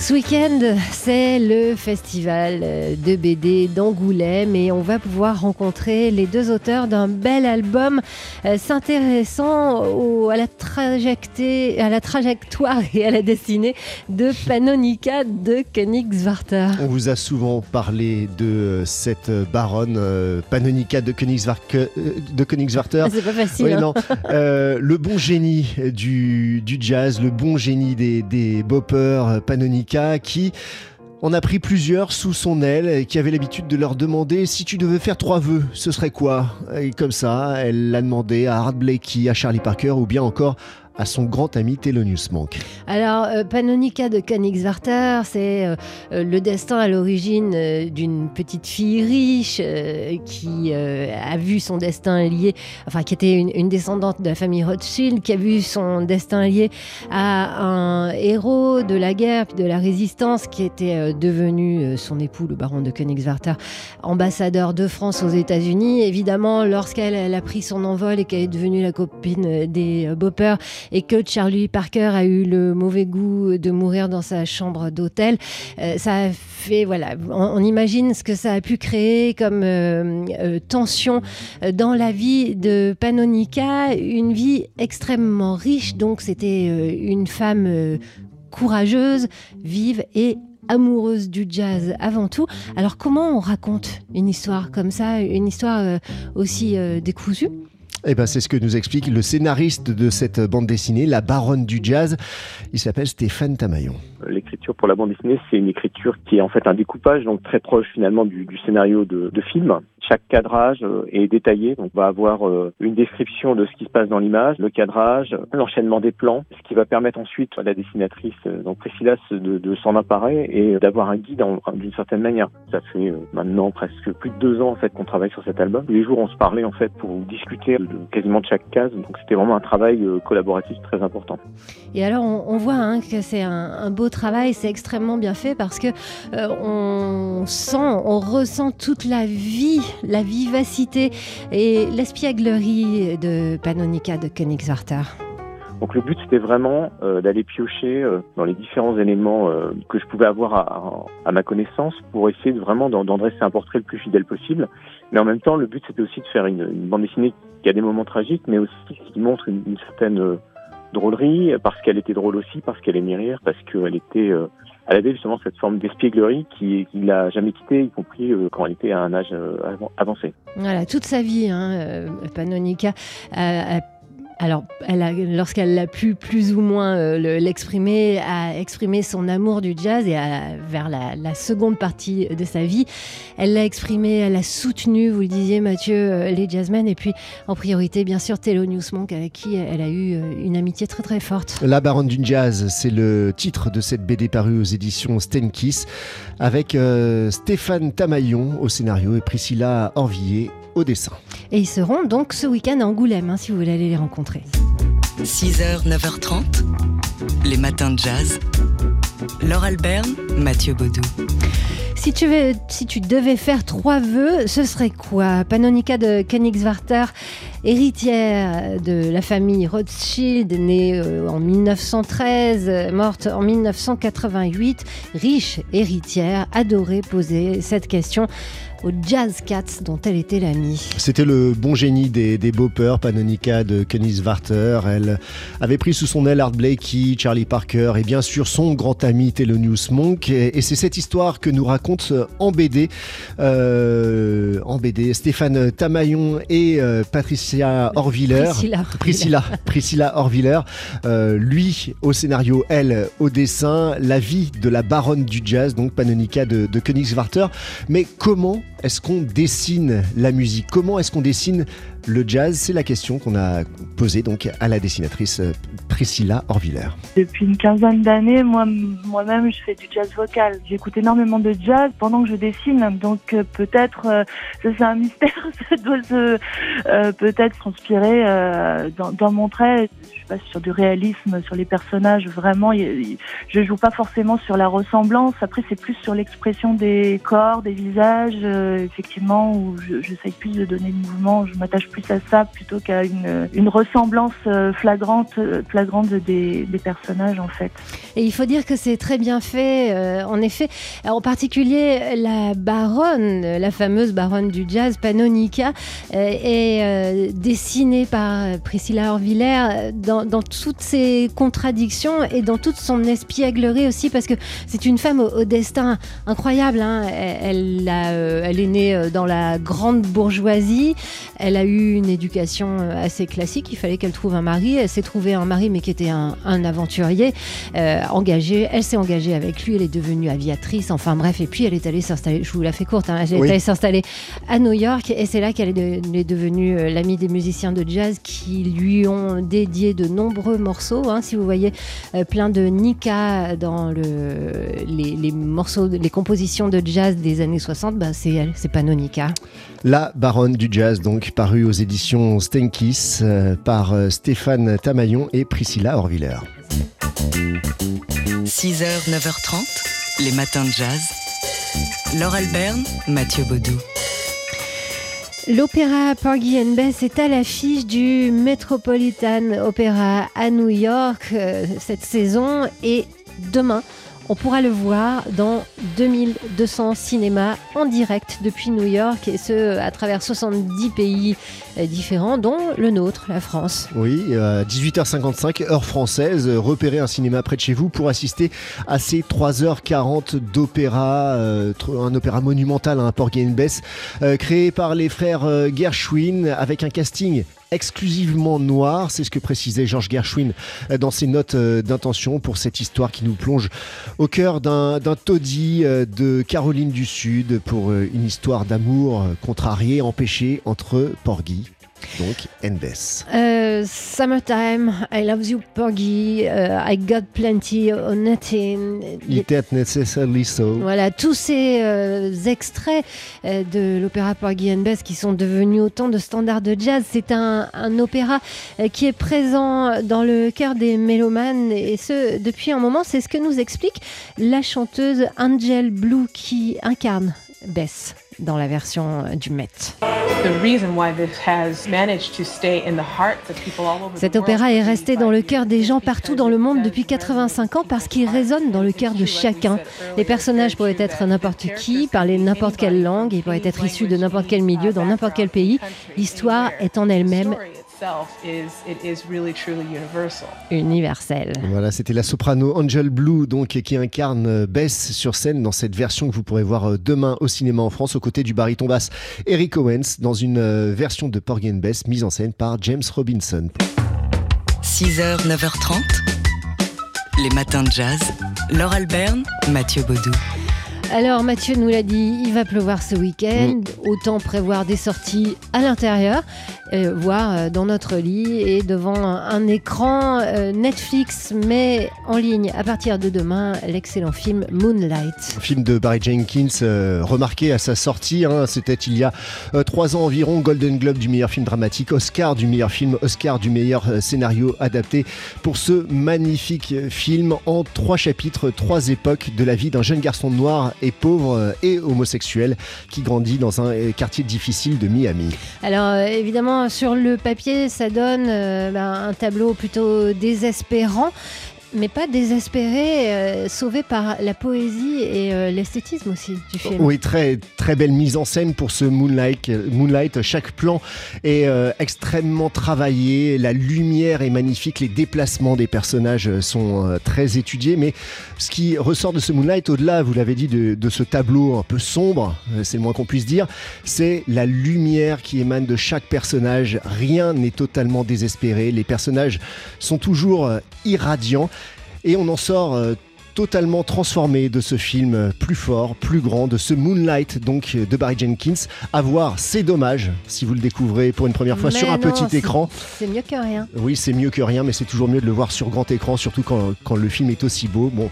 Ce week-end, c'est le festival de BD d'Angoulême et on va pouvoir rencontrer les deux auteurs d'un bel album euh, s'intéressant à la, à la trajectoire et à la destinée de Panonica de Königswarter. On vous a souvent parlé de cette baronne euh, Panonica de, de Königswarter. C'est pas facile. hein. euh, le bon génie du, du, jazz, le bon génie des, des boppers Panonica qui en a pris plusieurs sous son aile et qui avait l'habitude de leur demander si tu devais faire trois vœux, ce serait quoi? Et comme ça, elle l'a demandé à Art Blakey, à Charlie Parker ou bien encore à son grand ami Thelonious Monk. Alors, euh, Panonica de Königswarter, c'est euh, euh, le destin à l'origine euh, d'une petite fille riche qui a vu son destin lié, enfin qui était une, une, descendante de la famille Rothschild, qui a vu son destin lié à un héros de la guerre puis de la résistance qui était devenu son époux, le baron de Königswarter, ambassadeur de France aux États-Unis. Évidemment, lorsqu'elle a pris son envol et qu'elle est devenue la copine des Boppers, et que Charlie Parker a eu le mauvais goût de mourir dans sa chambre d'hôtel. Euh, ça a fait, voilà, on, on, imagine ce que ça a pu créer comme euh, euh, tension dans la vie de Panonica, une vie extrêmement riche, donc c'était une femme courageuse, vive et amoureuse du jazz avant tout. Alors comment on raconte une histoire comme ça, une histoire aussi décousue? Eh ben, c'est ce que nous explique le scénariste de cette bande dessinée, La Baronne du Jazz. Il s'appelle Stéphane Tamayon. L'écriture pour la bande dessinée, c'est une écriture qui est en fait un découpage, donc très proche finalement du, scénario de, film. Chaque cadrage est détaillé, on va avoir une description de ce qui se passe dans l'image, le cadrage, l'enchaînement des plans, ce qui va permettre ensuite à la dessinatrice, donc Priscilla, de, s'en emparer et d'avoir un guide d'une certaine manière. Ça fait maintenant presque plus de deux ans en fait qu'on travaille sur cet album. Les jours, on se parlait en fait pour discuter de quasiment de chaque case, donc c'était vraiment un travail collaboratif très important. Et alors, on, on voit hein, que c'est un, un beau travail, c'est extrêmement bien fait parce que euh, on sent, on ressent toute la vie, la vivacité et l'espièglerie de Panonica de Königswarter. Donc le but c'était vraiment euh, d'aller piocher euh, dans les différents éléments euh, que je pouvais avoir à, à, à, ma connaissance pour essayer de vraiment d'en dresser un portrait le plus fidèle possible. Mais en même temps, le but c'était aussi de faire une, une, bande dessinée qui a des moments tragiques, mais aussi qui montre une, certaine drôlerie, parce qu'elle était drôle aussi, parce qu'elle aimait rire, parce qu'elle était, euh, elle avait justement cette forme d'espièglerie qui, qui l'a jamais quittée, y compris euh, quand elle était à un âge euh, avancé. Voilà, toute sa vie, hein, Panonica alors, lorsqu'elle a pu plus ou moins euh, l'exprimer, a exprimé son amour du jazz et vers la, la, seconde partie de sa vie, elle l'a exprimé, elle a soutenu, vous le disiez Mathieu, euh, les jazzmen et puis en priorité bien sûr Thelonious Monk avec qui elle a eu euh, une amitié très très forte. La baronne du jazz, c'est le titre de cette BD parue aux éditions Stenkiss avec Stéphane Tamaillon au scénario et Priscilla Orvillier au dessin. Et ils seront donc ce week-end à Angoulême, hein, si vous voulez aller les rencontrer. 6h, 9h30, les matins de jazz. Laure Alberne, Mathieu Baudou. Si tu, veux, si tu devais faire trois vœux, ce serait quoi? Panonica de Königswarter, héritière de la famille Rothschild, née en 1913, morte en 1988, riche héritière, adorait poser cette question aux Jazz Cats dont elle était l'amie. C'était le bon génie des, des boppers, Panonica de Königswarter. Elle avait pris sous son aile Art Blakey, Charlie Parker et bien sûr son grand ami Thelonious Monk. Et, et c'est cette histoire que nous raconte en BD, euh, en BD Stéphane Tamaillon et euh, Patricia Orviller. Priscilla. Priscilla, Priscilla Orviller. Euh, lui au scénario, elle au dessin. La vie de la baronne du jazz, donc Panonica de, de Königswarter. Mais comment est-ce qu'on dessine la musique? Comment est-ce qu'on dessine le jazz C'est la question qu'on a posée donc à la dessinatrice Priscilla Orviller. Depuis une quinzaine d'années, moi, moi-même, je fais du jazz vocal. J'écoute énormément de jazz pendant que je dessine, donc euh, peut-être, euh, c'est un mystère, ça doit se, euh, peut-être transpirer euh, dans, mon trait. Je suis pas sur du réalisme, sur les personnages, vraiment. Je joue pas forcément sur la ressemblance. Après, c'est plus sur l'expression des corps, des visages, euh, effectivement, où j'essaye je, plus de donner le mouvement. Je m'attache plus à ça plutôt qu'à une, ressemblance flagrante, flagrante des, personnages en fait. Et il faut dire que c'est très bien fait, en effet. En particulier, la baronne, la fameuse baronne du jazz, Panonica, est dessinée par Priscilla Orviller dans, toutes ses contradictions et dans toute son espièglerie aussi, parce que c'est une femme au, destin incroyable. Hein. Elle, euh, elle, est née euh, dans la grande bourgeoisie. Elle a eu une éducation euh, assez classique. Il fallait qu'elle trouve un mari. Elle s'est trouvée un mari, mais qui était un, aventurier engagé. Elle s'est engagée avec lui. Elle est devenue aviatrice. Enfin bref, et puis elle est allée s'installer. Je vous la fais courte. Hein, elle est allée s'installer à New York, et c'est là qu'elle est, devenue l'amie des musiciens de jazz qui lui ont dédié de nombreux morceaux. Hein. si vous voyez plein de Nika dans le, les, morceaux, les compositions de jazz des années 60, bah c'est elle, c'est Panonica. La baronne du jazz, donc paru aux éditions Stenkis euh, par euh, Stéphane Tamaillon et Priscilla Orviller. 6h, 9h30, les matins de jazz. Laure Alberne, Mathieu Baudou. L'opéra Porgy and Bess est à l'affiche du Metropolitan Opera à New York euh, cette saison et demain on pourra le voir dans 2200 cinémas en direct depuis New York et ce à travers 70 pays euh, différents dont le nôtre, la France. Oui, à 18h55 heure française, repérez un cinéma près de chez vous pour assister à ces 3h40 d'opéra, euh, un opéra monumental, un hein, Porgy euh, créé par les frères Gershwin avec un casting exclusivement noir. C'est ce que précisait Georges Gershwin euh, dans ses notes euh, d'intention pour cette histoire qui nous plonge au cœur d'un taudis euh, de Caroline du Sud pour une histoire d'amour contrarié, empêché entre Porgy donc Endes. Euh, summertime, I love you, Porgy. Uh, I got plenty of nothing. It necessarily so. Voilà, tous ces euh, extraits euh, de l'opéra Porgy and Bess qui sont devenus autant de standards de jazz. C'est un, un opéra qui est présent dans le cœur des mélomanes et ce depuis un moment. C'est ce que nous explique la chanteuse Angel Blue qui incarne Bess dans la version du Met. Cet opéra est resté dans le cœur des gens partout dans le monde depuis 85 ans parce qu'il résonne dans le cœur de chacun. Les personnages pourraient être n'importe qui, parler n'importe quelle langue, ils pourraient être issus de n'importe quel milieu, dans n'importe quel pays. L'histoire est en elle-même universel. Voilà, c'était la soprano Angel Blue donc qui incarne euh, Bess sur scène dans cette version que vous pourrez voir euh, demain au cinéma en France aux côtés du baryton basse Eric Owens dans une euh, version de Porgy Bess mise en scène par James Robinson. 6h, 9h30, les matins de jazz. Laure Alberne, Mathieu Baudou. Alors Mathieu nous l'a dit, il va pleuvoir ce week-end, mm. autant prévoir des sorties à l'intérieur, euh, voire euh, dans notre lit et devant un, écran euh, Netflix, mais en ligne à partir de demain, l'excellent film Moonlight. film de Barry Jenkins, remarqué à sa sortie, hein, c'était il y a trois ans environ, Golden Globe du meilleur film dramatique, Oscar du meilleur film, Oscar du meilleur scénario adapté pour ce magnifique film en trois chapitres, trois époques de la vie d'un jeune garçon noir et pauvre euh, et homosexuel qui grandit dans un euh, quartier difficile de Miami. Alors euh, sur le papier ça donne ben, un tableau plutôt désespérant mais pas désespéré, euh, sauvé par la poésie et euh, l'esthétisme aussi du film. Oui, très, très belle mise en scène pour ce Moonlight. Moonlight chaque plan est euh, extrêmement travaillé, la lumière est magnifique, les déplacements des personnages sont très étudiés, mais ce qui ressort de ce Moonlight, au-delà, vous l'avez dit, de, de, ce tableau un peu sombre, c'est le moins qu'on puisse dire, c'est la lumière qui émane de chaque personnage. Rien n'est totalement désespéré, les personnages sont toujours irradiants. Et on en sort euh, totalement transformé de ce film euh, plus fort, plus grand, de ce Moonlight donc de Barry Jenkins. À voir, c'est dommage si vous le découvrez pour une première fois sur un petit écran. C'est mieux que rien. Oui, c'est mieux que rien, mais c'est toujours mieux de le voir sur grand écran, surtout quand, quand le film est aussi beau. Bon,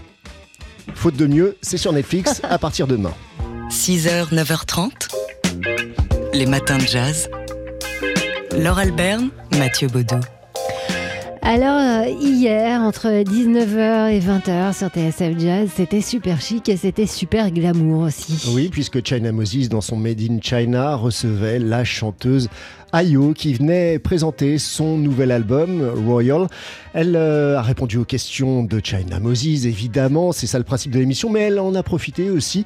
faute de mieux, c'est sur Netflix à partir de demain. 6h, 9h30, les matins de jazz. Laure Alberne, Mathieu Baudou. Alors, euh, hier, entre 19h et 20h sur TSF Jazz, c'était super chic et c'était super glamour aussi. Oui, puisque China Moses, dans son Made in China, recevait la chanteuse Ayo qui venait présenter son nouvel album Royal. Elle euh, a répondu aux questions de China Moses, évidemment, c'est ça le principe de l'émission, mais elle en a profité aussi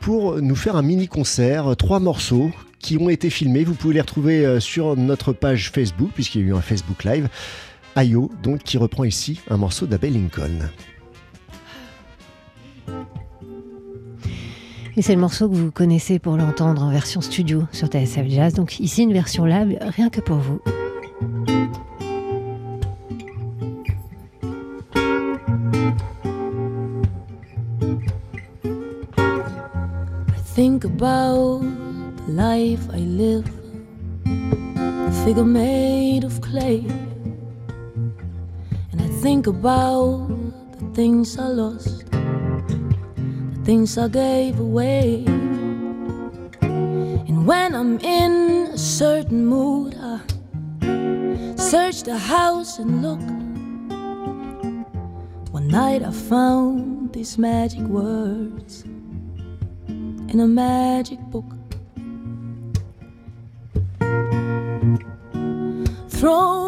pour nous faire un mini concert, trois morceaux qui ont été filmés. Vous pouvez les retrouver euh, sur notre page Facebook puisqu'il y a eu un Facebook Live. Ayo, donc, qui reprend ici un morceau d'Abel Lincoln. Et c'est le morceau que vous connaissez pour l'entendre en version studio sur TSF Jazz. Donc ici une version live rien que pour vous. I think about the life I live, a figure made of clay. Think about the things I lost the things I gave away. And when I'm in a certain mood, I search the house and look. One night I found these magic words in a magic book. Throw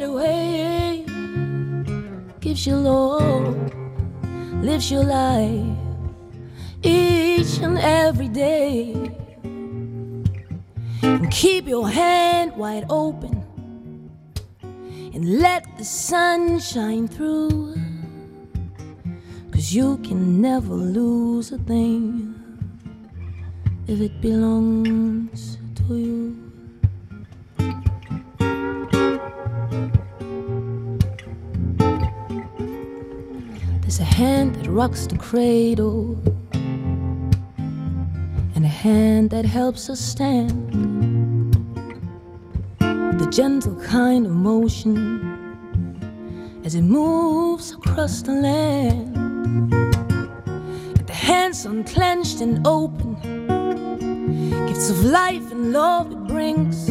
it away gives you love, lives your life each and every day. And keep your hand wide open and let the sun shine through. Cause you can never lose a thing if it belongs to you. There's a hand that rocks the cradle, and a hand that helps us stand. The gentle kind of motion as it moves across the land. And the hands unclenched and open, gifts of life and love it brings.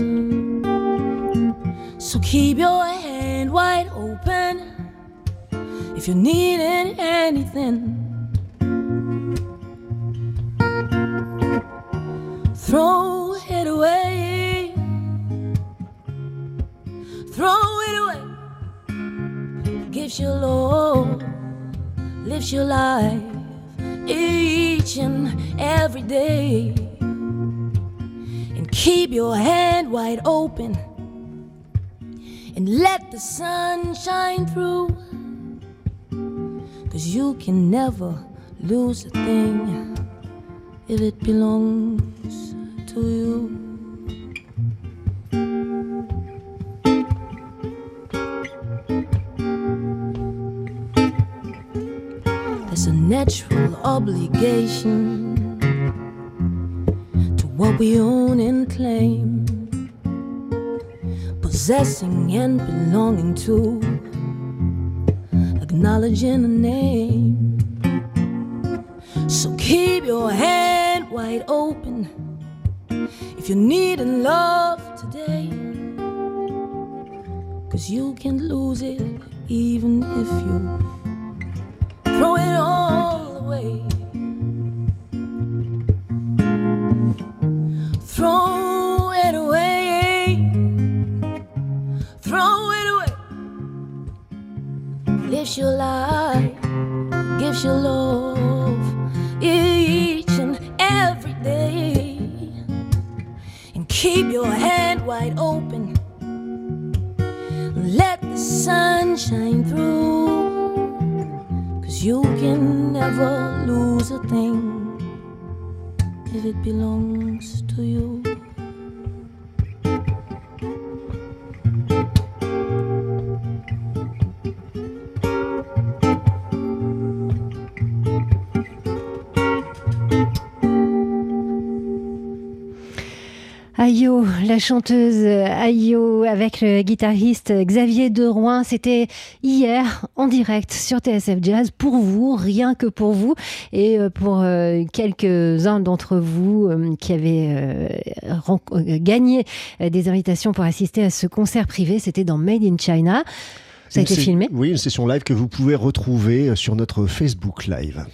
So keep your hand wide open if you're needing anything. Throw it away. Throw it away. Gives you love, lives your life each and every day. And keep your hand wide open and let the sun shine through. Cause you can never lose a thing if it belongs to you. There's a natural obligation to what we own and claim, possessing and belonging to acknowledging a name. So keep your hand wide open if you're needing love today. Cause you can lose it even if you throw it all away. Lives you life, gives you love each and every day. And keep your hand wide open. Let the sun shine through. Cause you can never lose a thing if it belongs to you. Ayo, la chanteuse Ayo avec le guitariste Xavier Derouin, c'était hier en direct sur TSF Jazz pour vous, rien que pour vous et euh, pour euh, quelques-uns d'entre vous euh, qui avaient gagné des invitations pour assister à ce concert privé, c'était dans Made in China. Ça a été filmé Oui, une session live que vous pouvez retrouver sur notre Facebook Live.